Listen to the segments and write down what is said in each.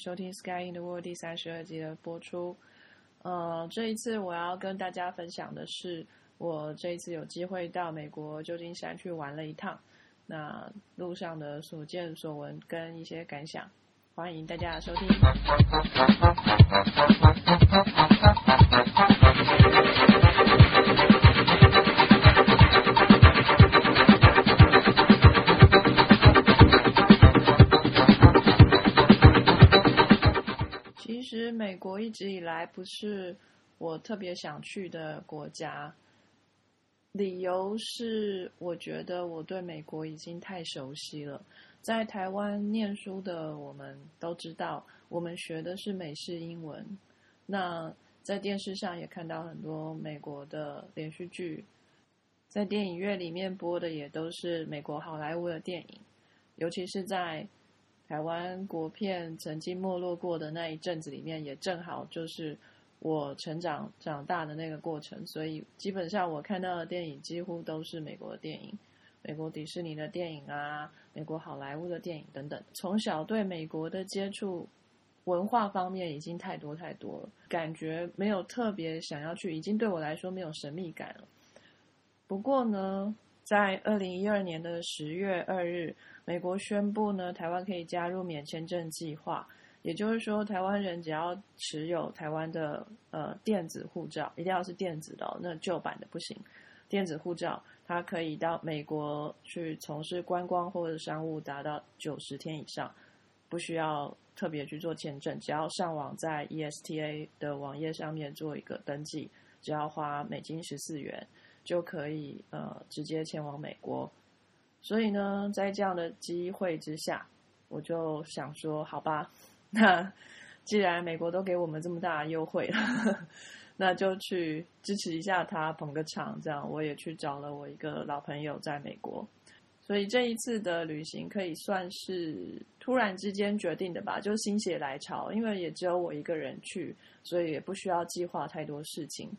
收听《Sky in the World》第三十二集的播出。呃，这一次我要跟大家分享的是，我这一次有机会到美国旧金山去玩了一趟，那路上的所见所闻跟一些感想，欢迎大家收听。国一直以来不是我特别想去的国家，理由是我觉得我对美国已经太熟悉了。在台湾念书的我们都知道，我们学的是美式英文。那在电视上也看到很多美国的连续剧，在电影院里面播的也都是美国好莱坞的电影，尤其是在。台湾国片曾经没落过的那一阵子里面，也正好就是我成长长大的那个过程，所以基本上我看到的电影几乎都是美国的电影，美国迪士尼的电影啊，美国好莱坞的电影等等。从小对美国的接触，文化方面已经太多太多了，感觉没有特别想要去，已经对我来说没有神秘感了。不过呢，在二零一二年的十月二日。美国宣布呢，台湾可以加入免签证计划，也就是说，台湾人只要持有台湾的呃电子护照，一定要是电子的，那旧版的不行。电子护照，它可以到美国去从事观光或者商务，达到九十天以上，不需要特别去做签证，只要上网在 ESTA 的网页上面做一个登记，只要花美金十四元，就可以呃直接前往美国。所以呢，在这样的机会之下，我就想说，好吧，那既然美国都给我们这么大优惠了，那就去支持一下他，捧个场。这样，我也去找了我一个老朋友在美国，所以这一次的旅行可以算是突然之间决定的吧，就心血来潮，因为也只有我一个人去，所以也不需要计划太多事情。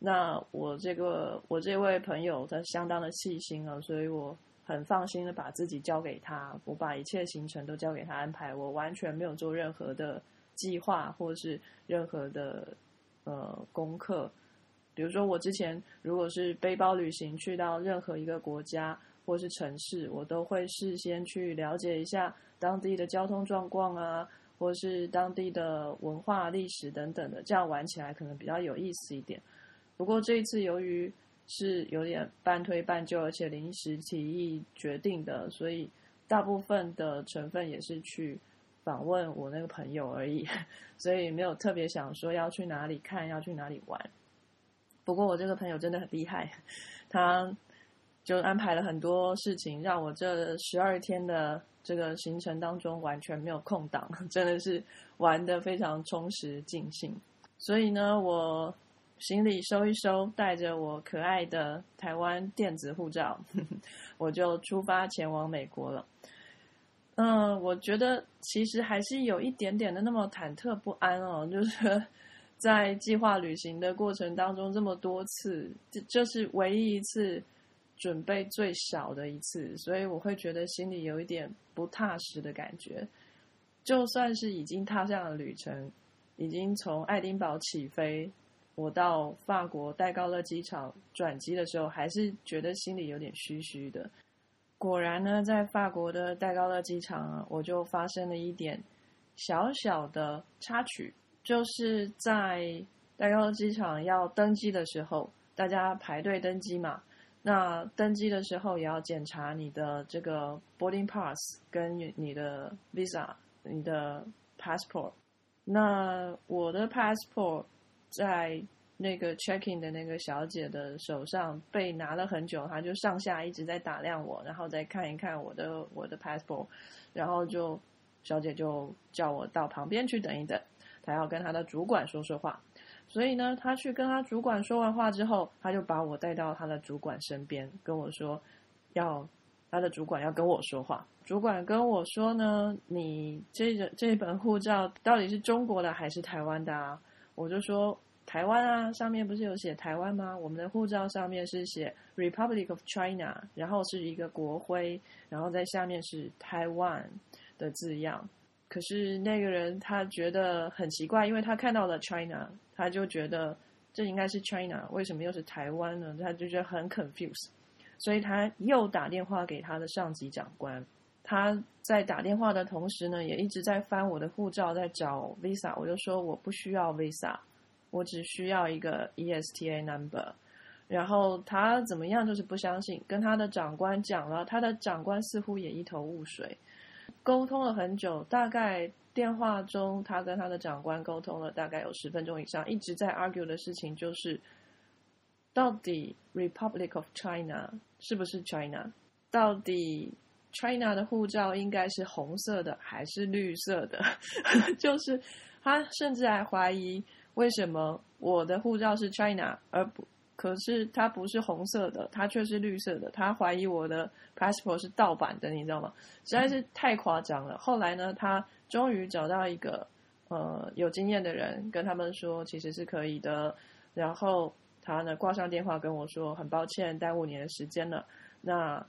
那我这个我这位朋友他相当的细心啊，所以我。很放心的把自己交给他，我把一切行程都交给他安排，我完全没有做任何的计划或是任何的呃功课。比如说，我之前如果是背包旅行去到任何一个国家或是城市，我都会事先去了解一下当地的交通状况啊，或是当地的文化历史等等的，这样玩起来可能比较有意思一点。不过这一次由于是有点半推半就，而且临时起意决定的，所以大部分的成分也是去访问我那个朋友而已，所以没有特别想说要去哪里看，要去哪里玩。不过我这个朋友真的很厉害，他就安排了很多事情，让我这十二天的这个行程当中完全没有空档，真的是玩的非常充实尽兴。所以呢，我。行李收一收，带着我可爱的台湾电子护照，我就出发前往美国了。嗯，我觉得其实还是有一点点的那么忐忑不安哦，就是 在计划旅行的过程当中，这么多次，这这是唯一一次准备最少的一次，所以我会觉得心里有一点不踏实的感觉。就算是已经踏上了旅程，已经从爱丁堡起飞。我到法国戴高乐机场转机的时候，还是觉得心里有点虚虚的。果然呢，在法国的戴高乐机场啊，我就发生了一点小小的插曲，就是在戴高乐机场要登机的时候，大家排队登机嘛。那登机的时候也要检查你的这个 boarding pass 跟你的 visa、你的 passport。那我的 passport。在那个 checking 的那个小姐的手上被拿了很久，她就上下一直在打量我，然后再看一看我的我的 passport，然后就小姐就叫我到旁边去等一等，她要跟她的主管说说话。所以呢，她去跟她主管说完话之后，她就把我带到她的主管身边，跟我说要她的主管要跟我说话。主管跟我说呢，你这个这本护照到底是中国的还是台湾的啊？我就说台湾啊，上面不是有写台湾吗？我们的护照上面是写 Republic of China，然后是一个国徽，然后在下面是台湾的字样。可是那个人他觉得很奇怪，因为他看到了 China，他就觉得这应该是 China，为什么又是台湾呢？他就觉得很 confused，所以他又打电话给他的上级长官。他在打电话的同时呢，也一直在翻我的护照，在找 visa。我就说我不需要 visa，我只需要一个 ESTA number。然后他怎么样，就是不相信，跟他的长官讲了，他的长官似乎也一头雾水。沟通了很久，大概电话中他跟他的长官沟通了大概有十分钟以上，一直在 argue 的事情就是，到底 Republic of China 是不是 China？到底 China 的护照应该是红色的还是绿色的？就是他甚至还怀疑为什么我的护照是 China 而不。可是它不是红色的，它却是绿色的。他怀疑我的 passport 是盗版的，你知道吗？实在是太夸张了。后来呢，他终于找到一个呃有经验的人，跟他们说其实是可以的。然后他呢挂上电话跟我说，很抱歉耽误你的时间了。那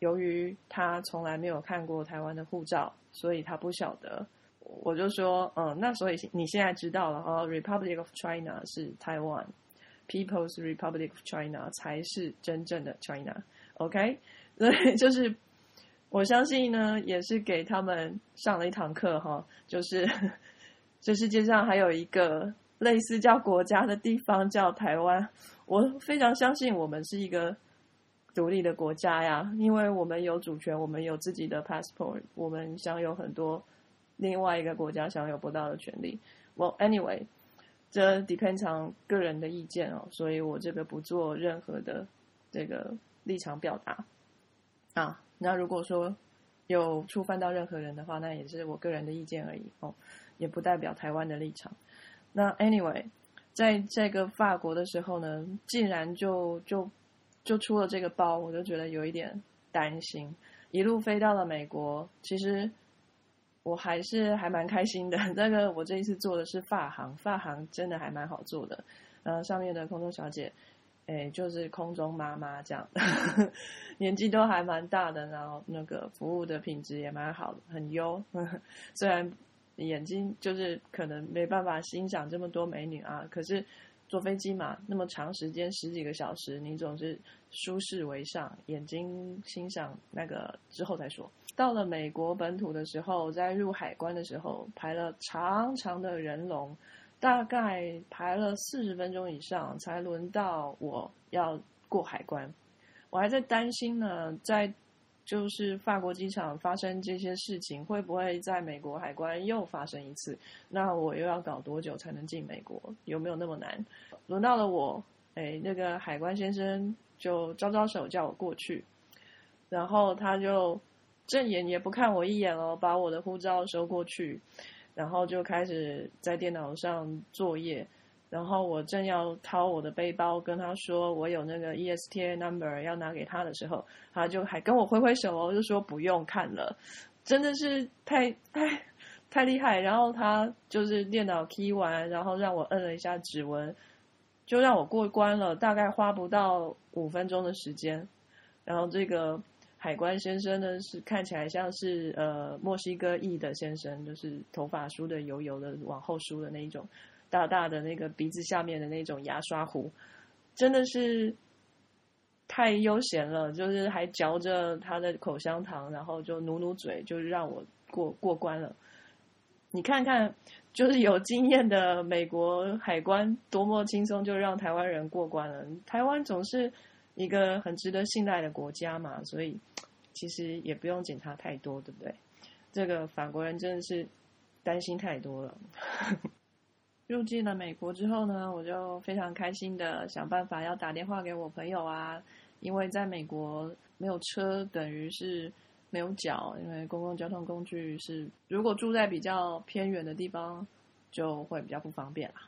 由于他从来没有看过台湾的护照，所以他不晓得。我就说，嗯，那所以你现在知道了哦，Republic of China 是台湾。People's Republic of China 才是真正的 China，OK？所以就是我相信呢，也是给他们上了一堂课哈。就是 这世界上还有一个类似叫国家的地方叫台湾，我非常相信我们是一个独立的国家呀，因为我们有主权，我们有自己的 passport，我们享有很多另外一个国家享有不到的权利。Well, anyway. 这 depend on 个人的意见哦，所以我这个不做任何的这个立场表达啊。那如果说有触犯到任何人的话，那也是我个人的意见而已哦，也不代表台湾的立场。那 anyway，在这个法国的时候呢，竟然就就就出了这个包，我就觉得有一点担心。一路飞到了美国，其实。我还是还蛮开心的。那个我这一次做的是发行，发行真的还蛮好做的。然后，上面的空中小姐，哎，就是空中妈妈这样，年纪都还蛮大的，然后那个服务的品质也蛮好，很优。虽然眼睛就是可能没办法欣赏这么多美女啊，可是。坐飞机嘛，那么长时间十几个小时，你总是舒适为上，眼睛欣赏那个之后再说。到了美国本土的时候，在入海关的时候排了长长的人龙，大概排了四十分钟以上才轮到我要过海关。我还在担心呢，在。就是法国机场发生这些事情，会不会在美国海关又发生一次？那我又要搞多久才能进美国？有没有那么难？轮到了我，哎，那个海关先生就招招手叫我过去，然后他就正眼也不看我一眼哦，把我的护照收过去，然后就开始在电脑上作业。然后我正要掏我的背包，跟他说我有那个 ESTA number 要拿给他的时候，他就还跟我挥挥手哦，就说不用看了，真的是太太太厉害。然后他就是电脑 key 完，然后让我摁了一下指纹，就让我过关了，大概花不到五分钟的时间。然后这个海关先生呢，是看起来像是呃墨西哥裔的先生，就是头发梳的油油的，往后梳的那一种。大大的那个鼻子下面的那种牙刷壶，真的是太悠闲了。就是还嚼着他的口香糖，然后就努努嘴，就让我过过关了。你看看，就是有经验的美国海关多么轻松就让台湾人过关了。台湾总是一个很值得信赖的国家嘛，所以其实也不用检查太多，对不对？这个法国人真的是担心太多了。入境了美国之后呢，我就非常开心的想办法要打电话给我朋友啊，因为在美国没有车等于是没有脚，因为公共交通工具是如果住在比较偏远的地方就会比较不方便啦。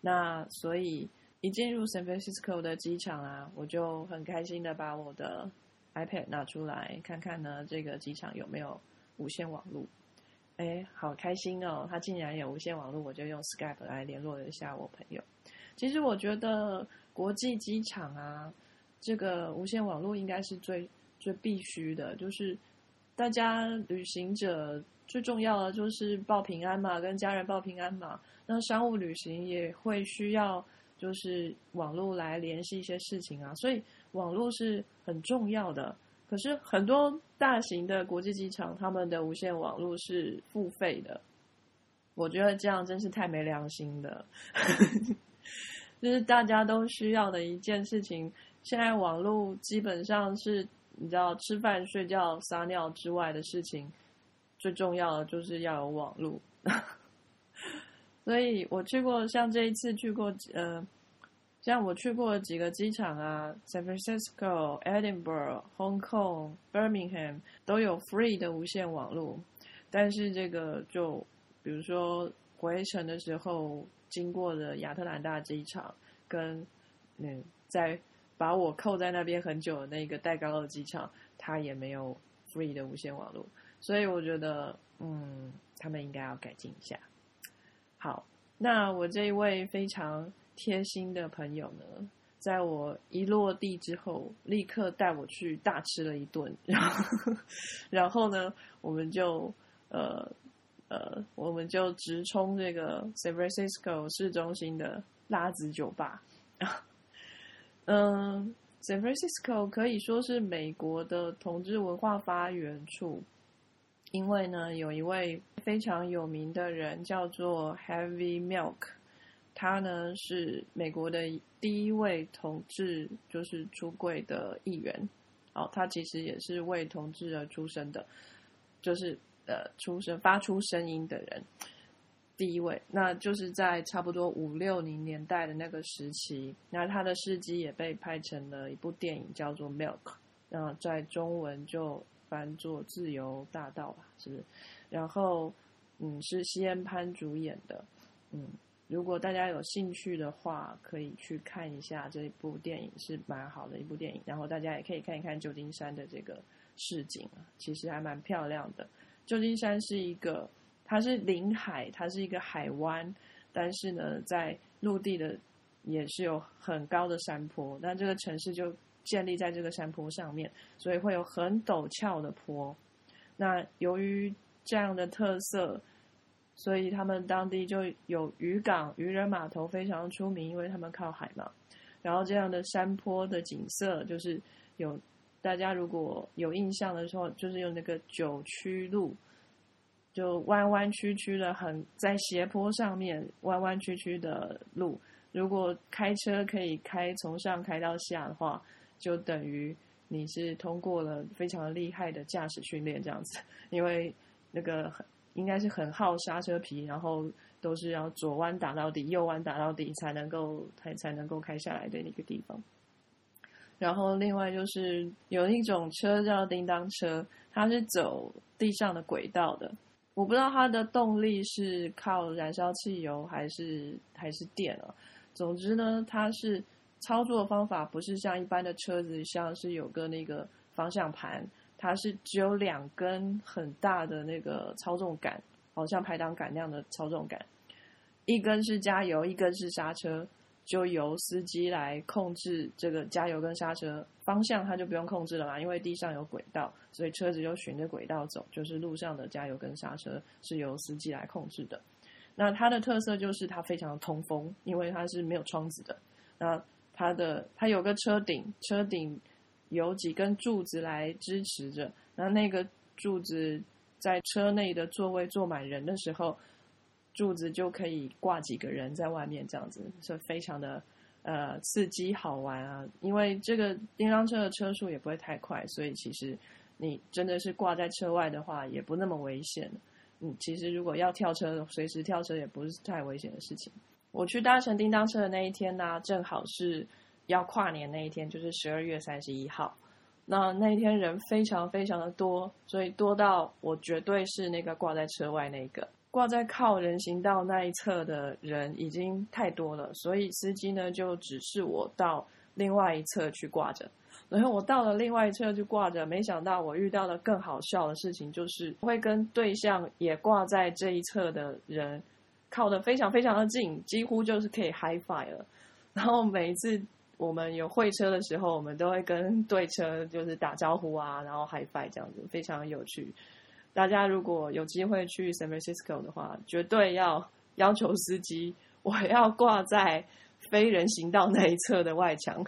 那所以一进入 San Francisco 的机场啊，我就很开心的把我的 iPad 拿出来看看呢，这个机场有没有无线网络。哎，好开心哦！他竟然有无线网络，我就用 Skype 来联络了一下我朋友。其实我觉得国际机场啊，这个无线网络应该是最最必须的。就是大家旅行者最重要的就是报平安嘛，跟家人报平安嘛。那商务旅行也会需要就是网络来联系一些事情啊，所以网络是很重要的。可是很多大型的国际机场，他们的无线网络是付费的，我觉得这样真是太没良心了。就是大家都需要的一件事情，现在网络基本上是。你知道吃饭、睡觉、撒尿之外的事情，最重要的就是要有网络。所以我去过，像这一次去过，呃，像我去过几个机场啊，San Francisco、Edinburgh、Hong Kong、Birmingham 都有 free 的无线网络。但是这个就比如说回程的时候经过的亚特兰大机场，跟嗯在。把我扣在那边很久的那个戴高乐机场，它也没有 free 的无线网络，所以我觉得，嗯，他们应该要改进一下。好，那我这一位非常贴心的朋友呢，在我一落地之后，立刻带我去大吃了一顿，然后，然后呢，我们就，呃，呃，我们就直冲这个 San Francisco 市中心的拉子酒吧。嗯，San Francisco 可以说是美国的同志文化发源处，因为呢，有一位非常有名的人叫做 Heavy Milk，他呢是美国的第一位同志就是出柜的议员，哦，他其实也是为同志而出生的，就是呃出生发出声音的人。第一位，那就是在差不多五六零年代的那个时期，那他的事迹也被拍成了一部电影，叫做《Milk》，那在中文就翻作《自由大道》吧，是不是？然后，嗯，是西恩潘主演的，嗯，如果大家有兴趣的话，可以去看一下这部电影，是蛮好的一部电影。然后大家也可以看一看旧金山的这个市景，其实还蛮漂亮的。旧金山是一个。它是临海，它是一个海湾，但是呢，在陆地的也是有很高的山坡。那这个城市就建立在这个山坡上面，所以会有很陡峭的坡。那由于这样的特色，所以他们当地就有渔港、渔人码头非常出名，因为他们靠海嘛。然后这样的山坡的景色，就是有大家如果有印象的时候，就是用那个九曲路。就弯弯曲曲的，很在斜坡上面弯弯曲曲的路。如果开车可以开从上开到下的话，就等于你是通过了非常厉害的驾驶训练这样子。因为那个应该是很耗刹车皮，然后都是要左弯打到底，右弯打到底才能够才才能够开下来的那个地方。然后另外就是有一种车叫叮当车，它是走地上的轨道的。我不知道它的动力是靠燃烧汽油还是还是电啊。总之呢，它是操作方法不是像一般的车子，像是有个那个方向盘，它是只有两根很大的那个操纵杆，好像排挡杆那样的操纵杆，一根是加油，一根是刹车。就由司机来控制这个加油跟刹车方向，他就不用控制了嘛，因为地上有轨道，所以车子就循着轨道走，就是路上的加油跟刹车是由司机来控制的。那它的特色就是它非常通风，因为它是没有窗子的。那它的它有个车顶，车顶有几根柱子来支持着，那那个柱子在车内的座位坐满人的时候。柱子就可以挂几个人在外面，这样子是非常的呃刺激好玩啊！因为这个叮当车的车速也不会太快，所以其实你真的是挂在车外的话，也不那么危险。嗯，其实如果要跳车，随时跳车也不是太危险的事情。我去搭乘叮当车的那一天呢，正好是要跨年那一天，就是十二月三十一号。那那一天人非常非常的多，所以多到我绝对是那个挂在车外那个。挂在靠人行道那一侧的人已经太多了，所以司机呢就指示我到另外一侧去挂着。然后我到了另外一侧就挂着，没想到我遇到了更好笑的事情，就是会跟对象也挂在这一侧的人靠得非常非常的近，几乎就是可以 high five 了。然后每一次我们有会车的时候，我们都会跟对车就是打招呼啊，然后 high five 这样子，非常有趣。大家如果有机会去 San Francisco 的话，绝对要要求司机，我要挂在非人行道那一侧的外墙，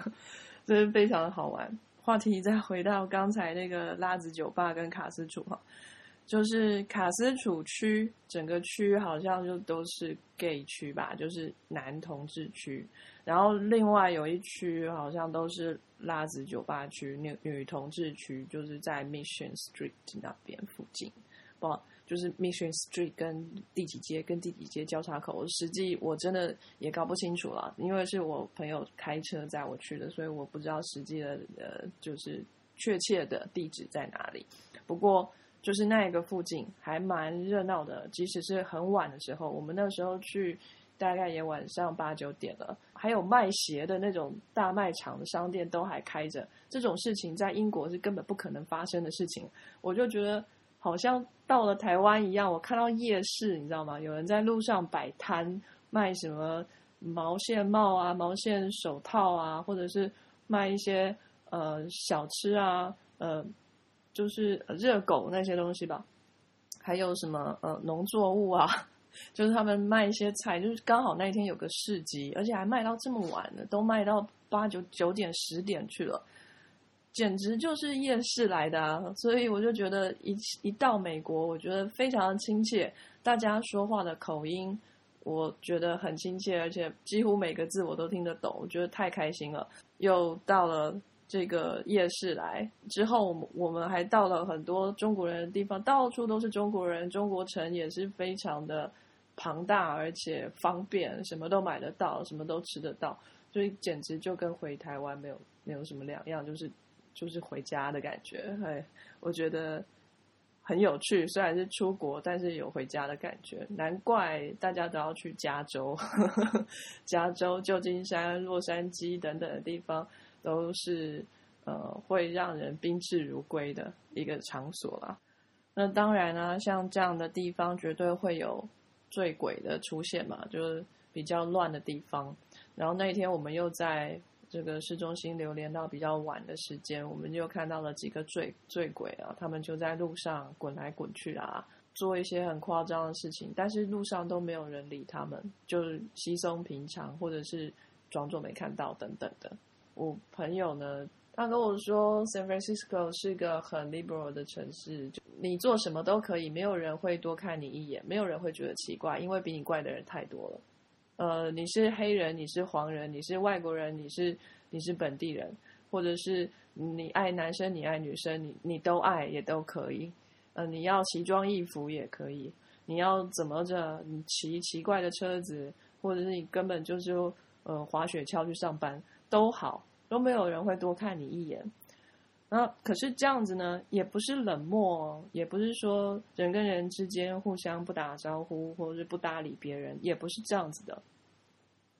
这是非常的好玩。话题再回到刚才那个拉子酒吧跟卡斯楚哈。就是卡斯楚区整个区好像就都是 gay 区吧，就是男同志区。然后另外有一区好像都是拉子酒吧区、女女同志区，就是在 Mission Street 那边附近。不，就是 Mission Street 跟第几街跟第几街交叉口，实际我真的也搞不清楚了，因为是我朋友开车载我去的，所以我不知道实际的呃，就是确切的地址在哪里。不过。就是那一个附近还蛮热闹的，即使是很晚的时候，我们那时候去，大概也晚上八九点了，还有卖鞋的那种大卖场的商店都还开着。这种事情在英国是根本不可能发生的事情，我就觉得好像到了台湾一样。我看到夜市，你知道吗？有人在路上摆摊卖什么毛线帽啊、毛线手套啊，或者是卖一些呃小吃啊，呃。就是热狗那些东西吧，还有什么呃农作物啊，就是他们卖一些菜，就是刚好那一天有个市集，而且还卖到这么晚的，都卖到八九九点十点去了，简直就是夜市来的啊！所以我就觉得一一到美国，我觉得非常亲切，大家说话的口音，我觉得很亲切，而且几乎每个字我都听得懂，我觉得太开心了。又到了。这个夜市来之后，我们我们还到了很多中国人的地方，到处都是中国人。中国城也是非常的庞大，而且方便，什么都买得到，什么都吃得到，所以简直就跟回台湾没有没有什么两样，就是就是回家的感觉。哎，我觉得很有趣，虽然是出国，但是有回家的感觉。难怪大家都要去加州、加州、旧金山、洛杉矶等等的地方。都是呃会让人宾至如归的一个场所啦。那当然呢，像这样的地方绝对会有醉鬼的出现嘛，就是比较乱的地方。然后那一天我们又在这个市中心流连到比较晚的时间，我们就看到了几个醉醉鬼啊，他们就在路上滚来滚去啊，做一些很夸张的事情，但是路上都没有人理他们，就是稀松平常，或者是装作没看到等等的。我朋友呢，他跟我说，San Francisco 是个很 liberal 的城市，你做什么都可以，没有人会多看你一眼，没有人会觉得奇怪，因为比你怪的人太多了。呃，你是黑人，你是黄人，你是外国人，你是你是本地人，或者是你爱男生，你爱女生，你你都爱也都可以。呃，你要奇装异服也可以，你要怎么着，你骑奇怪的车子，或者是你根本就是呃滑雪橇去上班。都好，都没有人会多看你一眼。那可是这样子呢，也不是冷漠，也不是说人跟人之间互相不打招呼，或者是不搭理别人，也不是这样子的。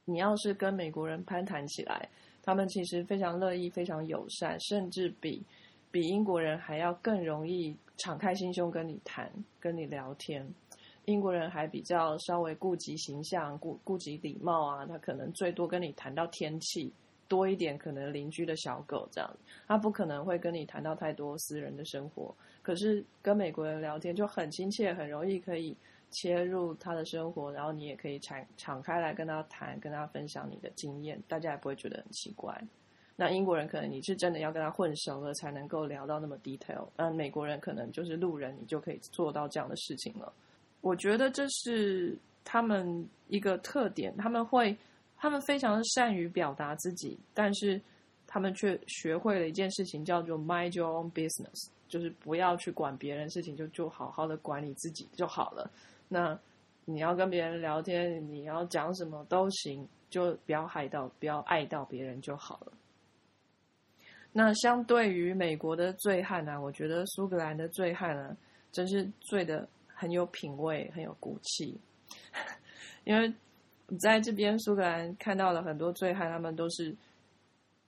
你要是跟美国人攀谈起来，他们其实非常乐意，非常友善，甚至比比英国人还要更容易敞开心胸跟你谈，跟你聊天。英国人还比较稍微顾及形象，顾顾及礼貌啊，他可能最多跟你谈到天气。多一点可能邻居的小狗这样，他不可能会跟你谈到太多私人的生活。可是跟美国人聊天就很亲切，很容易可以切入他的生活，然后你也可以敞敞开来跟他谈，跟他分享你的经验，大家也不会觉得很奇怪。那英国人可能你是真的要跟他混熟了才能够聊到那么 detail，那美国人可能就是路人，你就可以做到这样的事情了。我觉得这是他们一个特点，他们会。他们非常善于表达自己，但是他们却学会了一件事情，叫做 mind your own business，就是不要去管别人事情，就就好好的管理自己就好了。那你要跟别人聊天，你要讲什么都行，就不要害到，不要爱到别人就好了。那相对于美国的醉汉呢，我觉得苏格兰的醉汉呢，真是醉的很有品味，很有骨气，因为。你在这边苏格兰看到了很多醉汉，他们都是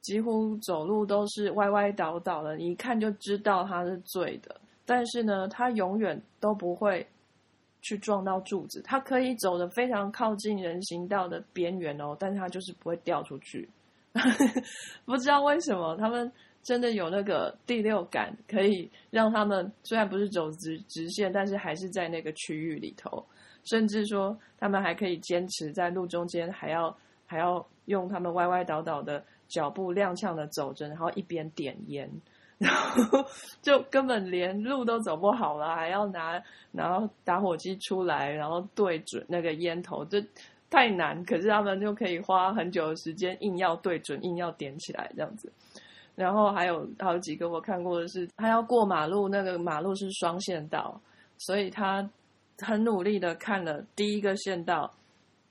几乎走路都是歪歪倒倒的，你一看就知道他是醉的。但是呢，他永远都不会去撞到柱子，他可以走的非常靠近人行道的边缘哦，但是他就是不会掉出去。不知道为什么他们真的有那个第六感，可以让他们虽然不是走直直线，但是还是在那个区域里头，甚至说他们还可以坚持在路中间，还要还要用他们歪歪倒倒的脚步踉跄的走着，然后一边点烟。然后就根本连路都走不好了，还要拿拿打火机出来，然后对准那个烟头，这太难。可是他们就可以花很久的时间，硬要对准，硬要点起来这样子。然后还有好几个我看过的是，他要过马路，那个马路是双线道，所以他很努力的看了第一个线道。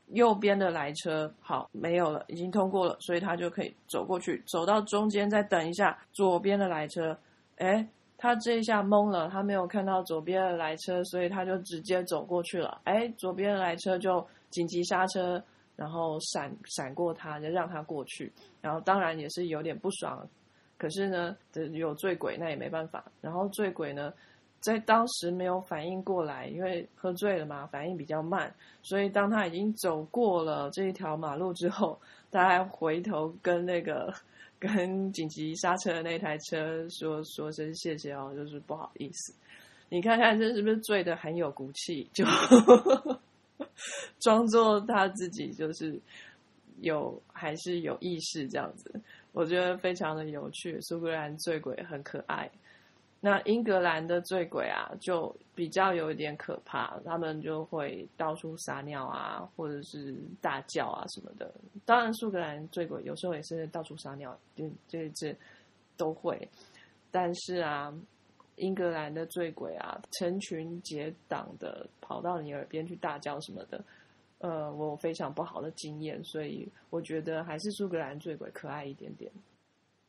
右边的来车好没有了，已经通过了，所以他就可以走过去，走到中间再等一下左边的来车。哎，他这一下懵了，他没有看到左边的来车，所以他就直接走过去了。哎，左边的来车就紧急刹车，然后闪闪过他，就让他过去。然后当然也是有点不爽，可是呢，有醉鬼那也没办法。然后醉鬼呢？在当时没有反应过来，因为喝醉了嘛，反应比较慢，所以当他已经走过了这一条马路之后，他还回头跟那个 跟紧急刹车的那台车说说声谢谢哦，就是不好意思。你看看这是不是醉的很有骨气，就装作他自己就是有还是有意识这样子，我觉得非常的有趣。苏格兰醉鬼很可爱。那英格兰的醉鬼啊，就比较有一点可怕，他们就会到处撒尿啊，或者是大叫啊什么的。当然，苏格兰醉鬼有时候也是到处撒尿，就这这都会。但是啊，英格兰的醉鬼啊，成群结党的跑到你耳边去大叫什么的，呃，我非常不好的经验，所以我觉得还是苏格兰醉鬼可爱一点点。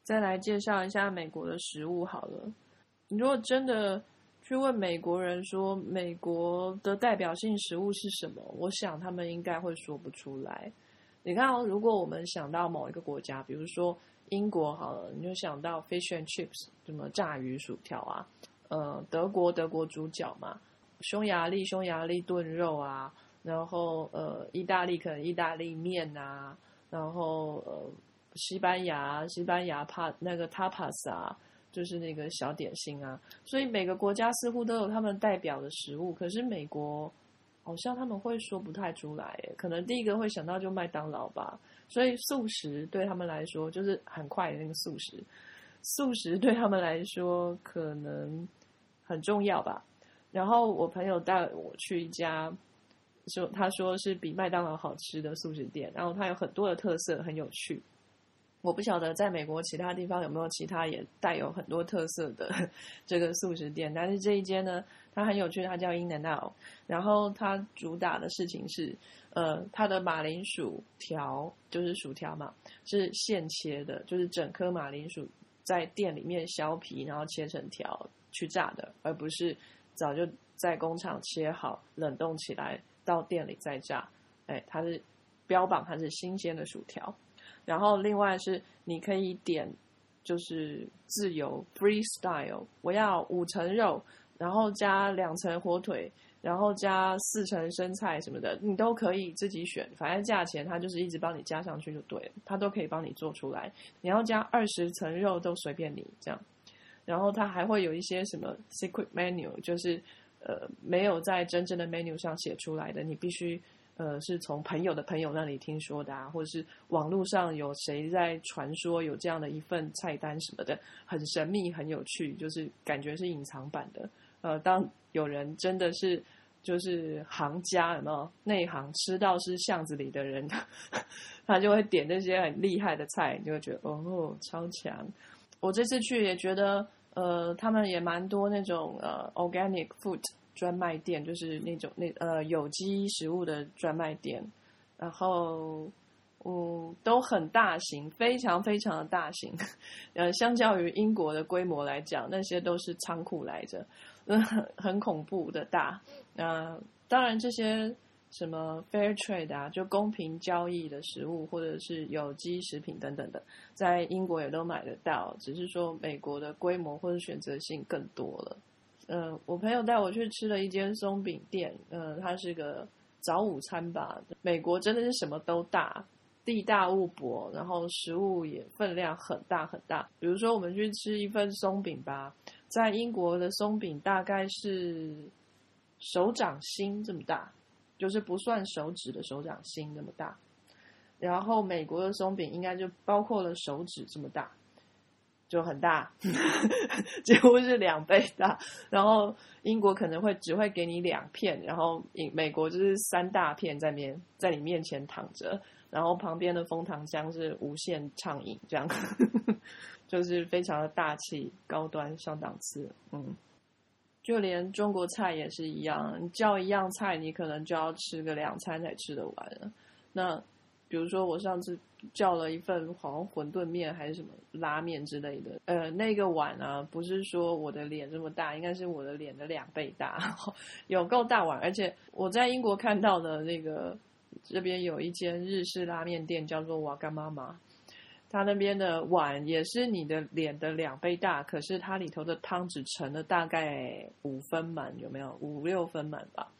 再来介绍一下美国的食物好了。你如果真的去问美国人说美国的代表性食物是什么，我想他们应该会说不出来。你看，如果我们想到某一个国家，比如说英国好了，你就想到 fish and chips，什么炸鱼薯条啊，呃，德国德国猪脚嘛，匈牙利匈牙利炖肉啊，然后呃，意大利可能意大利面啊，然后呃，西班牙西班牙帕那个 tapas 啊。就是那个小点心啊，所以每个国家似乎都有他们代表的食物。可是美国好像他们会说不太出来，可能第一个会想到就麦当劳吧。所以素食对他们来说就是很快的那个素食，素食对他们来说可能很重要吧。然后我朋友带我去一家，说他说是比麦当劳好吃的素食店，然后它有很多的特色，很有趣。我不晓得在美国其他地方有没有其他也带有很多特色的 这个素食店，但是这一间呢，它很有趣，它叫 In and Out，然后它主打的事情是，呃，它的马铃薯条就是薯条嘛，是现切的，就是整颗马铃薯在店里面削皮，然后切成条去炸的，而不是早就在工厂切好冷冻起来到店里再炸。哎，它是标榜它是新鲜的薯条。然后另外是你可以点，就是自由 freestyle，我要五层肉，然后加两层火腿，然后加四层生菜什么的，你都可以自己选，反正价钱它就是一直帮你加上去就对了，它都可以帮你做出来。你要加二十层肉都随便你这样，然后它还会有一些什么 secret menu，就是呃没有在真正的 menu 上写出来的，你必须。呃，是从朋友的朋友那里听说的啊，或者是网络上有谁在传说有这样的一份菜单什么的，很神秘、很有趣，就是感觉是隐藏版的。呃，当有人真的是就是行家，有没有内行吃到是巷子里的人，他就会点那些很厉害的菜，就会觉得哦，超强。我这次去也觉得，呃，他们也蛮多那种呃 organic food。专卖店就是那种那呃有机食物的专卖店，然后嗯都很大型，非常非常的大型，呃相较于英国的规模来讲，那些都是仓库来着，很 很恐怖的大。那当然这些什么 fair trade 啊，就公平交易的食物或者是有机食品等等的，在英国也都买得到，只是说美国的规模或者选择性更多了。嗯，我朋友带我去吃了一间松饼店，嗯，它是个早午餐吧。美国真的是什么都大，地大物博，然后食物也分量很大很大。比如说，我们去吃一份松饼吧，在英国的松饼大概是手掌心这么大，就是不算手指的手掌心那么大。然后美国的松饼应该就包括了手指这么大，就很大，几乎是两倍大。然后英国可能会只会给你两片，然后英美国就是三大片在面在你面前躺着。然后旁边的枫糖浆是无限畅饮，这样 就是非常的大气、高端、上档次。嗯，就连中国菜也是一样，你叫一样菜，你可能就要吃个两餐才吃得完。那比如说我上次叫了一份好像馄饨面还是什么拉面之类的，呃，那个碗啊，不是说我的脸这么大，应该是我的脸的两倍大，有够大碗。而且我在英国看到的那个。这边有一间日式拉面店，叫做瓦干妈妈。他那边的碗也是你的脸的两倍大，可是它里头的汤只盛了大概五分满，有没有五六分满吧？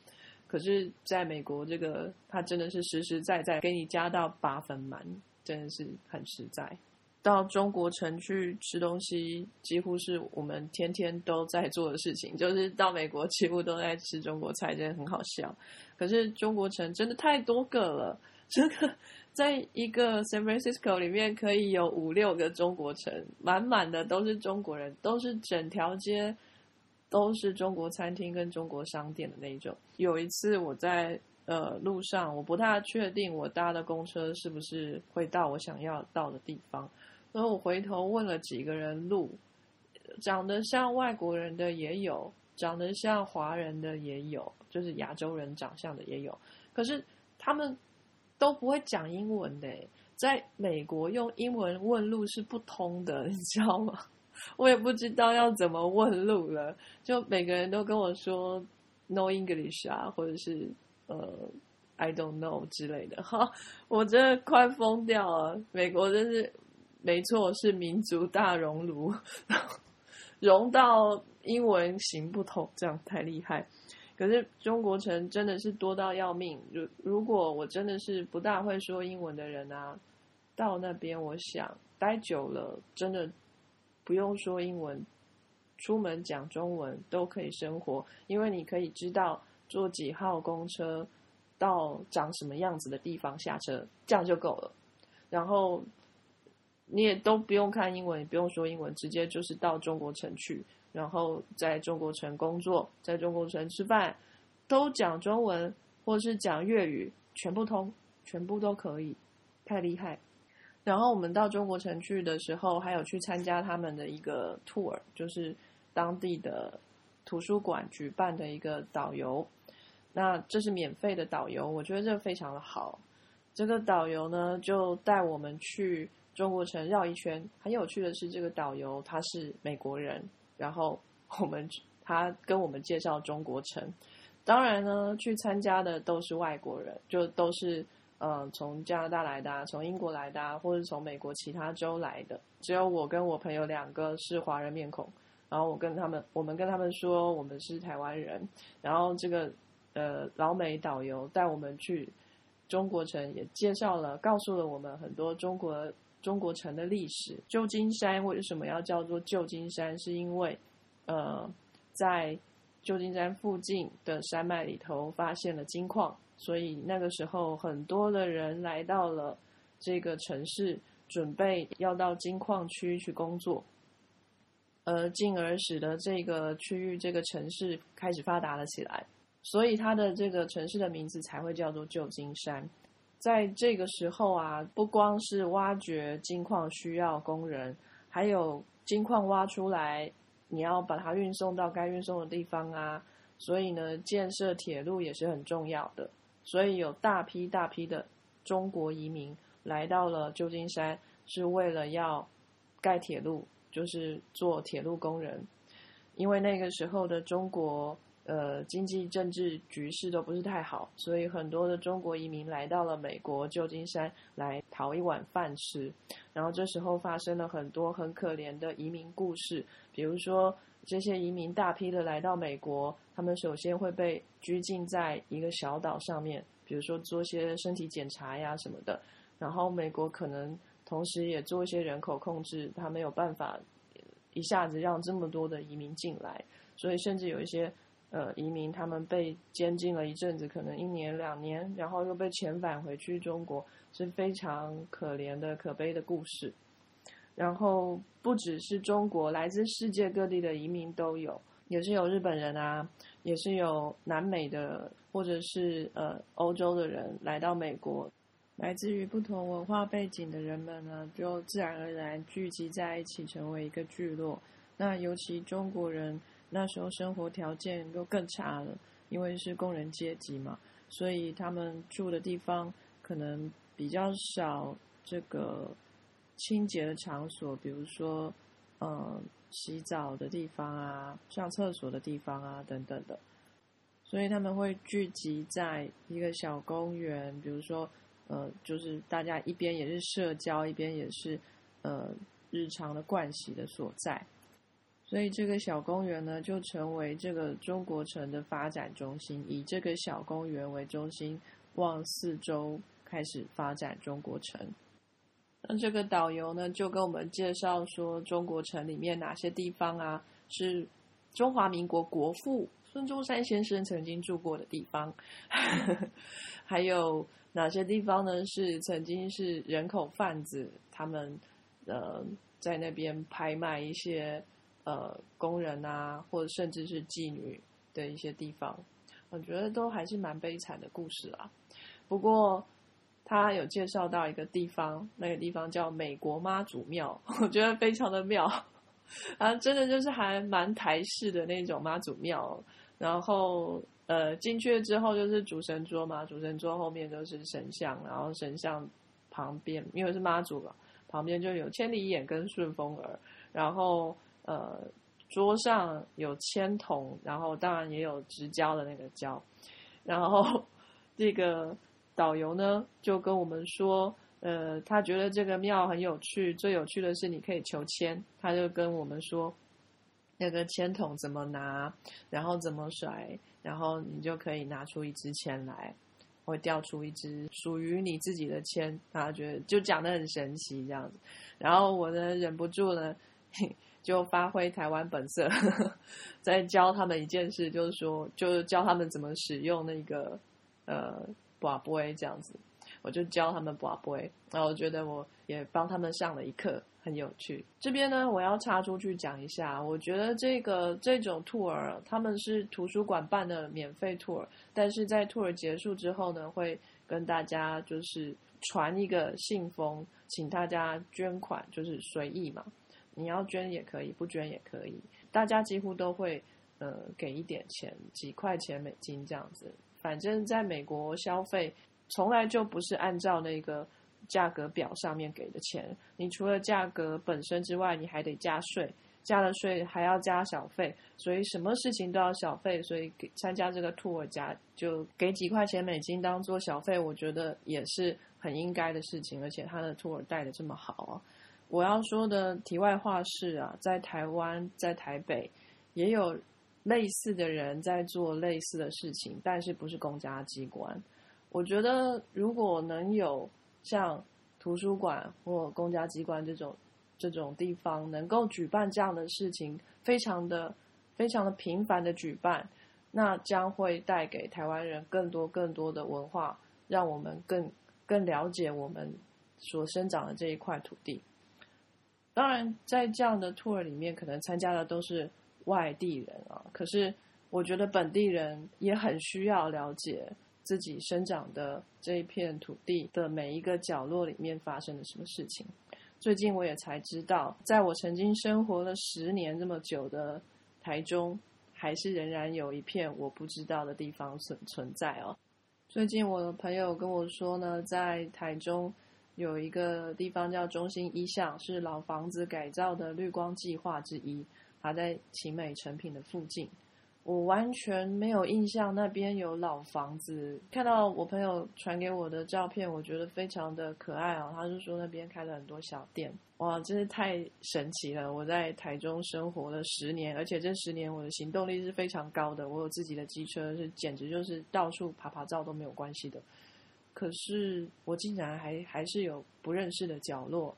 可是在美国，这个它真的是实实在在给你加到八分满，真的是很实在。到中国城去吃东西，几乎是我们天天都在做的事情。就是到美国，几乎都在吃中国菜，真的很好笑。可是中国城真的太多个了，这个 在一个 San Francisco 里面可以有五六个中国城，满满的都是中国人，都是整条街都是中国餐厅跟中国商店的那种。有一次我在呃路上，我不太确定我搭的公车是不是会到我想要到的地方。然后我回头问了几个人路，长得像外国人的也有，长得像华人的也有，就是亚洲人长相的也有。可是他们都不会讲英文的，在美国用英文问路是不通的，你知道吗？我也不知道要怎么问路了。就每个人都跟我说 “No English” 啊，或者是呃 “I don't know” 之类的。哈，我真的快疯掉了。美国真是。没错，是民族大熔炉，融到英文行不通，这样太厉害。可是中国城真的是多到要命。如如果我真的是不大会说英文的人啊，到那边我想待久了，真的不用说英文，出门讲中文都可以生活，因为你可以知道坐几号公车到长什么样子的地方下车，这样就够了。然后。你也都不用看英文，也不用说英文，直接就是到中国城去，然后在中国城工作，在中国城吃饭，都讲中文或是讲粤语，全部通，全部都可以，太厉害。然后我们到中国城去的时候，还有去参加他们的一个 tour，就是当地的图书馆举办的一个导游，那这是免费的导游，我觉得这非常的好。这个导游呢，就带我们去。中国城绕一圈，很有趣的是，这个导游他是美国人，然后我们他跟我们介绍中国城。当然呢，去参加的都是外国人，就都是呃从加拿大来的，从英国来的，或者从美国其他州来的。只有我跟我朋友两个是华人面孔，然后我跟他们，我们跟他们说我们是台湾人，然后这个呃老美导游带我们去中国城，也介绍了，告诉了我们很多中国。中国城的历史，旧金山为什么要叫做旧金山？是因为，呃，在旧金山附近的山脉里头发现了金矿，所以那个时候很多的人来到了这个城市，准备要到金矿区去工作，呃，进而使得这个区域这个城市开始发达了起来，所以它的这个城市的名字才会叫做旧金山。在这个时候啊，不光是挖掘金矿需要工人，还有金矿挖出来，你要把它运送到该运送的地方啊。所以呢，建设铁路也是很重要的。所以有大批大批的中国移民来到了旧金山，是为了要盖铁路，就是做铁路工人。因为那个时候的中国。呃，经济政治局势都不是太好，所以很多的中国移民来到了美国旧金山来讨一碗饭吃。然后这时候发生了很多很可怜的移民故事，比如说这些移民大批的来到美国，他们首先会被拘禁在一个小岛上面，比如说做些身体检查呀什么的。然后美国可能同时也做一些人口控制，他没有办法一下子让这么多的移民进来，所以甚至有一些呃移民他们被监禁了一阵子，可能一年两年，然后又被遣返回去中国，是非常可怜的可悲的故事。然后不只是中国，来自世界各地的移民都有，也是有日本人啊，也是有南美的或者是呃欧洲的人来到美国。来自于不同文化背景的人们呢，就自然而然聚集在一起，成为一个聚落。那尤其中国人那时候生活条件又更差了，因为是工人阶级嘛，所以他们住的地方可能比较少这个清洁的场所，比如说嗯洗澡的地方啊、上厕所的地方啊等等的。所以他们会聚集在一个小公园，比如说。呃，就是大家一边也是社交，一边也是呃日常的惯习的所在，所以这个小公园呢，就成为这个中国城的发展中心，以这个小公园为中心，往四周开始发展中国城。那这个导游呢，就跟我们介绍说，中国城里面哪些地方啊，是中华民国国父孙中山先生曾经住过的地方，还有。哪些地方呢？是曾经是人口贩子，他们呃在那边拍卖一些呃工人啊，或者甚至是妓女的一些地方，我觉得都还是蛮悲惨的故事啊。不过他有介绍到一个地方，那个地方叫美国妈祖庙，我觉得非常的妙 啊，真的就是还蛮台式的那种妈祖庙，然后。呃，进去了之后就是主神桌嘛，主神桌后面就是神像，然后神像旁边因为是妈祖嘛，旁边就有千里眼跟顺风耳，然后呃桌上有签筒，然后当然也有直交的那个交，然后这个导游呢就跟我们说，呃，他觉得这个庙很有趣，最有趣的是你可以求签，他就跟我们说那个签筒怎么拿，然后怎么甩。然后你就可以拿出一支签来，会掉出一支属于你自己的签。他觉得就讲的很神奇这样子，然后我呢忍不住呢，就发挥台湾本色，在教他们一件事，就是说，就是教他们怎么使用那个呃卜杯这样子。我就教他们卜杯，然后我觉得我也帮他们上了一课。很有趣，这边呢，我要插出去讲一下。我觉得这个这种 tour，他们是图书馆办的免费 tour，但是在 tour 结束之后呢，会跟大家就是传一个信封，请大家捐款，就是随意嘛，你要捐也可以，不捐也可以。大家几乎都会呃给一点钱，几块钱美金这样子。反正在美国消费从来就不是按照那个。价格表上面给的钱，你除了价格本身之外，你还得加税，加了税还要加小费，所以什么事情都要小费，所以给参加这个 tour 加就给几块钱美金当做小费，我觉得也是很应该的事情，而且他的 tour 带的这么好啊。我要说的题外话是啊，在台湾在台北也有类似的人在做类似的事情，但是不是公家机关。我觉得如果能有。像图书馆或公家机关这种这种地方，能够举办这样的事情，非常的非常的频繁的举办，那将会带给台湾人更多更多的文化，让我们更更了解我们所生长的这一块土地。当然，在这样的 tour 里面，可能参加的都是外地人啊，可是我觉得本地人也很需要了解。自己生长的这一片土地的每一个角落里面发生了什么事情？最近我也才知道，在我曾经生活了十年这么久的台中，还是仍然有一片我不知道的地方存存在哦。最近我的朋友跟我说呢，在台中有一个地方叫中心一巷，是老房子改造的绿光计划之一，它在奇美成品的附近。我完全没有印象那边有老房子。看到我朋友传给我的照片，我觉得非常的可爱啊。他就说那边开了很多小店，哇，真是太神奇了！我在台中生活了十年，而且这十年我的行动力是非常高的。我有自己的机车，是简直就是到处爬爬照都没有关系的。可是我竟然还还是有不认识的角落，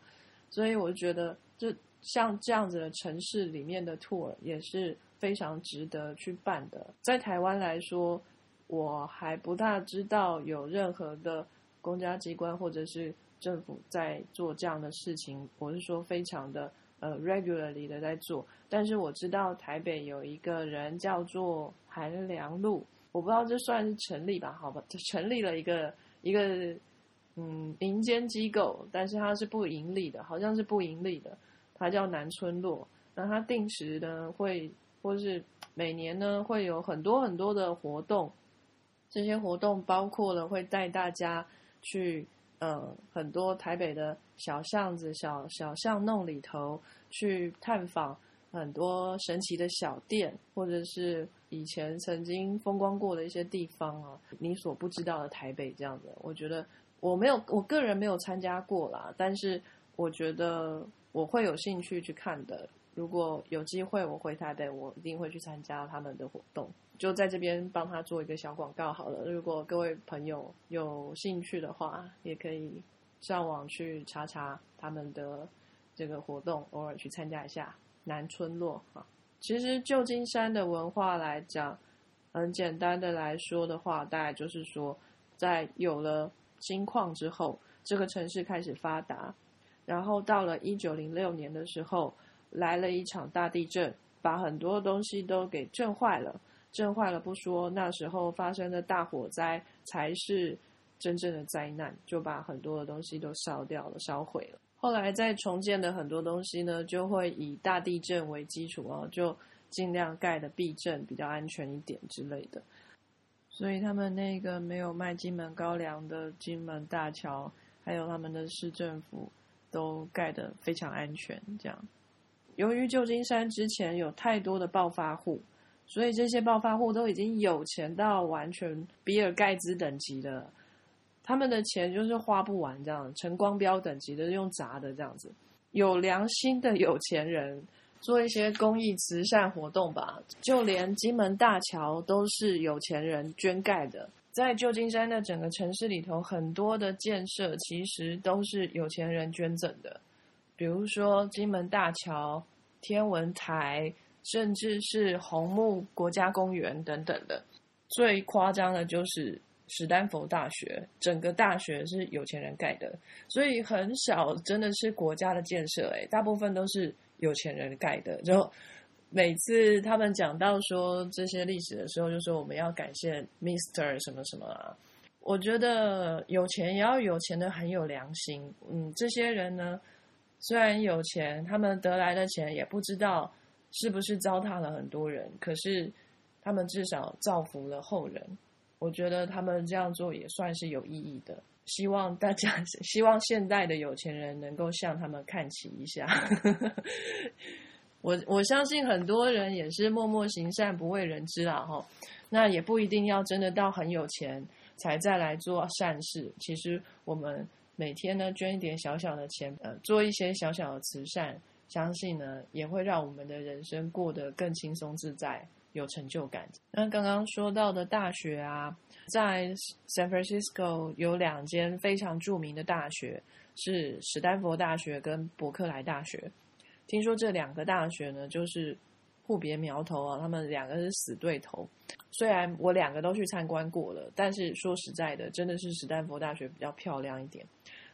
所以我觉得，这像这样子的城市里面的 tour 也是非常值得去办的。在台湾来说，我还不大知道有任何的公家机关或者是政府在做这样的事情。我是说，非常的呃 regularly 的在做。但是我知道台北有一个人叫做韩良路。我不知道这算是成立吧？好吧，成立了一个一个嗯民间机构，但是它是不盈利的，好像是不盈利的。它叫南村落，那它定时呢会，或是每年呢会有很多很多的活动。这些活动包括了会带大家去呃很多台北的小巷子、小小巷弄里头去探访。很多神奇的小店，或者是以前曾经风光过的一些地方啊，你所不知道的台北这样子，我觉得我没有，我个人没有参加过啦，但是我觉得我会有兴趣去看的。如果有机会我回台北，我一定会去参加他们的活动。就在这边帮他做一个小广告好了。如果各位朋友有兴趣的话，也可以上网去查查他们的这个活动，偶尔去参加一下。南村落哈，其实旧金山的文化来讲，很简单的来说的话，大概就是说，在有了金矿之后，这个城市开始发达，然后到了一九零六年的时候，来了一场大地震，把很多东西都给震坏了，震坏了不说，那时候发生的大火灾才是真正的灾难，就把很多的东西都烧掉了，烧毁了。后来再重建的很多东西呢，就会以大地震为基础哦，就尽量盖的避震比较安全一点之类的。所以他们那个没有卖金门高粱的金门大桥，还有他们的市政府都盖得非常安全。这样，由于旧金山之前有太多的暴发户，所以这些暴发户都已经有钱到完全比尔盖茨等级的。他们的钱就是花不完，这样陈光标等级的用砸的这样子，有良心的有钱人做一些公益慈善活动吧。就连金门大桥都是有钱人捐盖的，在旧金山的整个城市里头，很多的建设其实都是有钱人捐赠的，比如说金门大桥、天文台，甚至是红木国家公园等等的。最夸张的就是。史丹佛大学整个大学是有钱人盖的，所以很少真的是国家的建设，诶，大部分都是有钱人盖的。就每次他们讲到说这些历史的时候，就说我们要感谢 Mister 什么什么啊。我觉得有钱也要有钱的很有良心。嗯，这些人呢，虽然有钱，他们得来的钱也不知道是不是糟蹋了很多人，可是他们至少造福了后人。我觉得他们这样做也算是有意义的。希望大家，希望现代的有钱人能够向他们看齐一下。我我相信很多人也是默默行善，不为人知啦。哈。那也不一定要真的到很有钱才再来做善事。其实我们每天呢捐一点小小的钱，呃，做一些小小的慈善，相信呢也会让我们的人生过得更轻松自在。有成就感。那刚刚说到的大学啊，在 San Francisco 有两间非常著名的大学，是史丹佛大学跟伯克莱大学。听说这两个大学呢，就是互别苗头啊，他们两个是死对头。虽然我两个都去参观过了，但是说实在的，真的是史丹佛大学比较漂亮一点。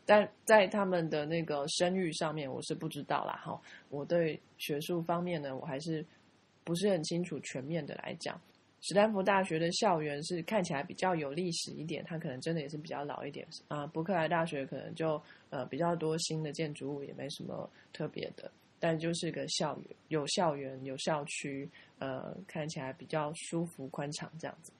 但在他们的那个声誉上面，我是不知道啦。哈，我对学术方面呢，我还是。不是很清楚全面的来讲，史丹福大学的校园是看起来比较有历史一点，它可能真的也是比较老一点啊。伯克莱大学可能就呃比较多新的建筑物，也没什么特别的，但就是个校园，有校园有校区，呃看起来比较舒服宽敞这样子。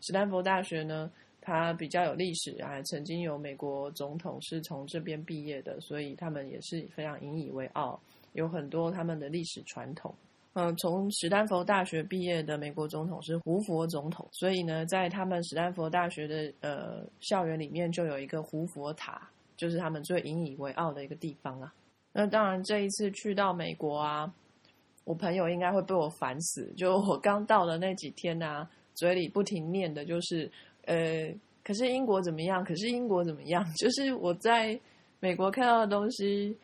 史丹佛大学呢，它比较有历史啊，曾经有美国总统是从这边毕业的，所以他们也是非常引以为傲，有很多他们的历史传统。嗯，从史丹佛大学毕业的美国总统是胡佛总统，所以呢，在他们史丹佛大学的呃校园里面就有一个胡佛塔，就是他们最引以为傲的一个地方啊。那当然，这一次去到美国啊，我朋友应该会被我烦死。就我刚到的那几天啊，嘴里不停念的就是呃可是英国怎么样？可是英国怎么样？就是我在美国看到的东西，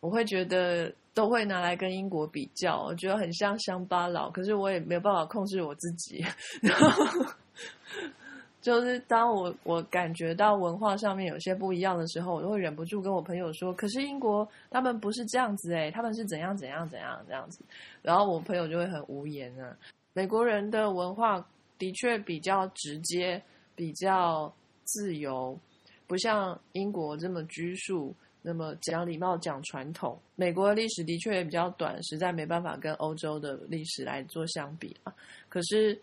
我会觉得都会拿来跟英国比较，我觉得很像乡巴佬。可是我也没有办法控制我自己。就是当我我感觉到文化上面有些不一样的时候，我都会忍不住跟我朋友说：“可是英国他们不是这样子诶，他们是怎样怎样怎样这样子。”然后我朋友就会很无言啊。美国人的文化的确比较直接，比较自由，不像英国这么拘束，那么讲礼貌、讲传统。美国的历史的确也比较短，实在没办法跟欧洲的历史来做相比啊。可是。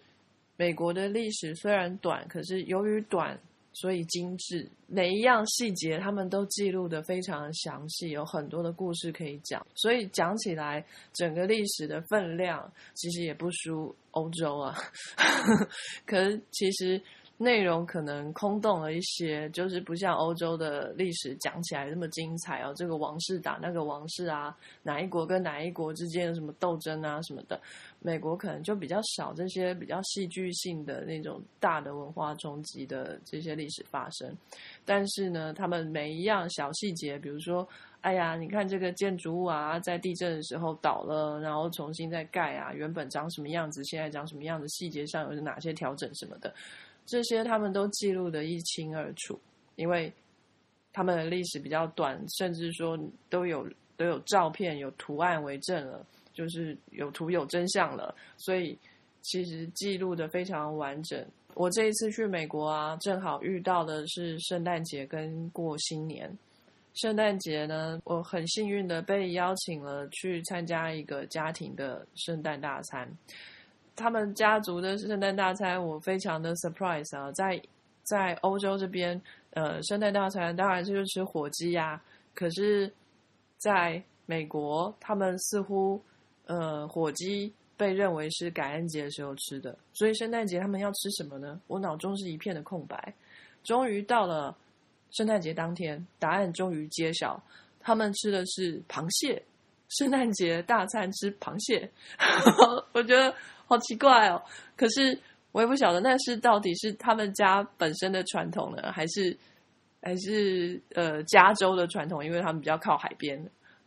美国的历史虽然短，可是由于短，所以精致。每一样细节，他们都记录得非常详细，有很多的故事可以讲。所以讲起来，整个历史的分量其实也不输欧洲啊。可是其实。内容可能空洞了一些，就是不像欧洲的历史讲起来那么精彩哦。这个王室打那个王室啊，哪一国跟哪一国之间有什么斗争啊什么的，美国可能就比较少这些比较戏剧性的那种大的文化冲击的这些历史发生。但是呢，他们每一样小细节，比如说，哎呀，你看这个建筑物啊，在地震的时候倒了，然后重新再盖啊，原本长什么样子，现在长什么样子，细节上有哪些调整什么的。这些他们都记录的一清二楚，因为他们的历史比较短，甚至说都有都有照片、有图案为证了，就是有图有真相了，所以其实记录的非常完整。我这一次去美国啊，正好遇到的是圣诞节跟过新年。圣诞节呢，我很幸运的被邀请了去参加一个家庭的圣诞大餐。他们家族的圣诞大餐，我非常的 surprise 啊！在在欧洲这边，呃，圣诞大餐当然就是吃火鸡呀。可是，在美国，他们似乎呃，火鸡被认为是感恩节的时候吃的，所以圣诞节他们要吃什么呢？我脑中是一片的空白。终于到了圣诞节当天，答案终于揭晓，他们吃的是螃蟹。圣诞节大餐吃螃蟹，我觉得。好奇怪哦！可是我也不晓得那是到底是他们家本身的传统呢，还是还是呃加州的传统？因为他们比较靠海边，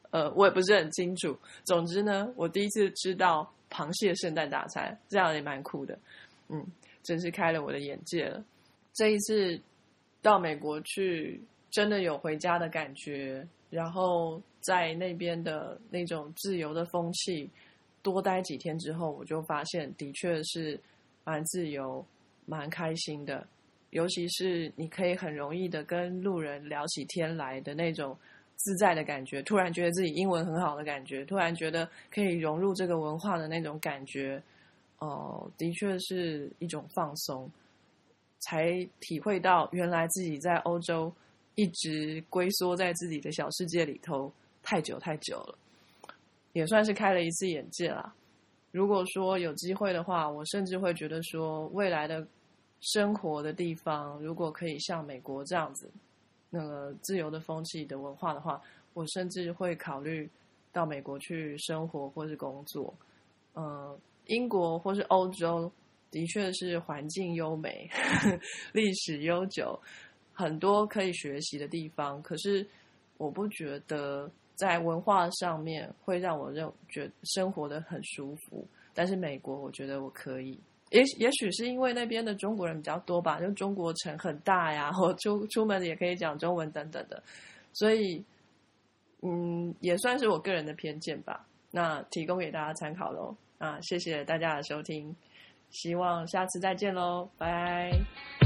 呃，我也不是很清楚。总之呢，我第一次吃到螃蟹圣诞大餐，这样也蛮酷的。嗯，真是开了我的眼界了。这一次到美国去，真的有回家的感觉。然后在那边的那种自由的风气。多待几天之后，我就发现的确是蛮自由、蛮开心的。尤其是你可以很容易的跟路人聊起天来的那种自在的感觉，突然觉得自己英文很好的感觉，突然觉得可以融入这个文化的那种感觉，哦，的确是一种放松。才体会到原来自己在欧洲一直龟缩在自己的小世界里头太久太久了。也算是开了一次眼界啦。如果说有机会的话，我甚至会觉得说，未来的生活的地方，如果可以像美国这样子，那个自由的风气的文化的话，我甚至会考虑到美国去生活或是工作。嗯，英国或是欧洲的确是环境优美，历史悠久，很多可以学习的地方。可是我不觉得。在文化上面会让我认觉生活的很舒服，但是美国我觉得我可以，也也许是因为那边的中国人比较多吧，就中国城很大呀，或出出门也可以讲中文等等的，所以嗯，也算是我个人的偏见吧。那提供给大家参考喽。啊，谢谢大家的收听，希望下次再见喽，拜。